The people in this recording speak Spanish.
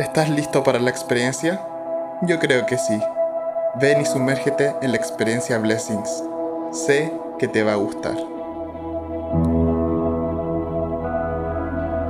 ¿Estás listo para la experiencia? Yo creo que sí. Ven y sumérgete en la experiencia Blessings. Sé que te va a gustar.